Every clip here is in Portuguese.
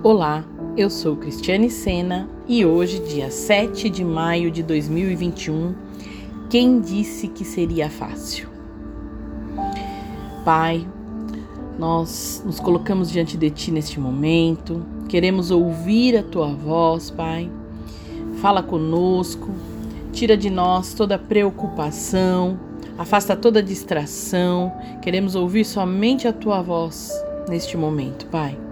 Olá, eu sou Cristiane Sena e hoje, dia 7 de maio de 2021, quem disse que seria fácil? Pai, nós nos colocamos diante de Ti neste momento, queremos ouvir a Tua voz, Pai. Fala conosco, tira de nós toda preocupação, afasta toda distração, queremos ouvir somente a Tua voz neste momento, Pai.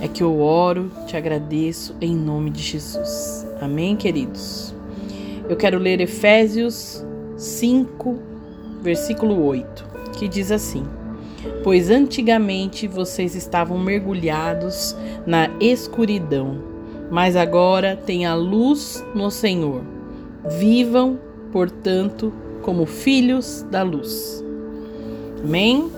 É que eu oro, te agradeço em nome de Jesus. Amém, queridos? Eu quero ler Efésios 5, versículo 8, que diz assim: Pois antigamente vocês estavam mergulhados na escuridão, mas agora têm a luz no Senhor. Vivam, portanto, como filhos da luz. Amém?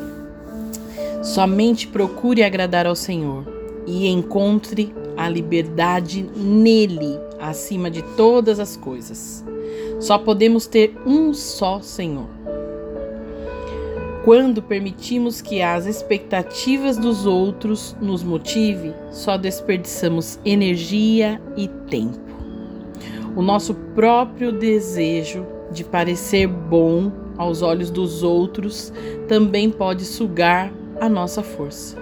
Somente procure agradar ao Senhor e encontre a liberdade nele acima de todas as coisas. Só podemos ter um só Senhor. Quando permitimos que as expectativas dos outros nos motive, só desperdiçamos energia e tempo. O nosso próprio desejo de parecer bom aos olhos dos outros também pode sugar a nossa força.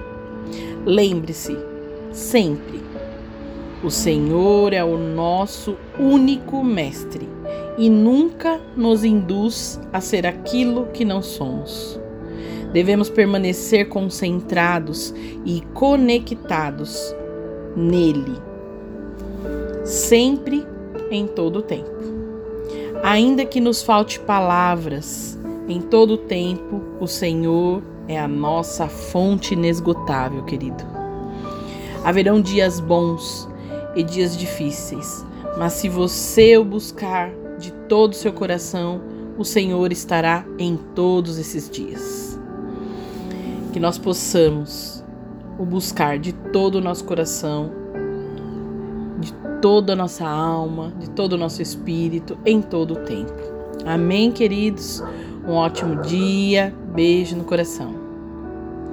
Lembre-se sempre. O Senhor é o nosso único mestre e nunca nos induz a ser aquilo que não somos. Devemos permanecer concentrados e conectados nele, sempre em todo o tempo. Ainda que nos falte palavras, em todo o tempo o Senhor é a nossa fonte inesgotável, querido. Haverão dias bons e dias difíceis, mas se você o buscar de todo o seu coração, o Senhor estará em todos esses dias. Que nós possamos o buscar de todo o nosso coração, de toda a nossa alma, de todo o nosso espírito, em todo o tempo. Amém, queridos? Um ótimo dia, beijo no coração.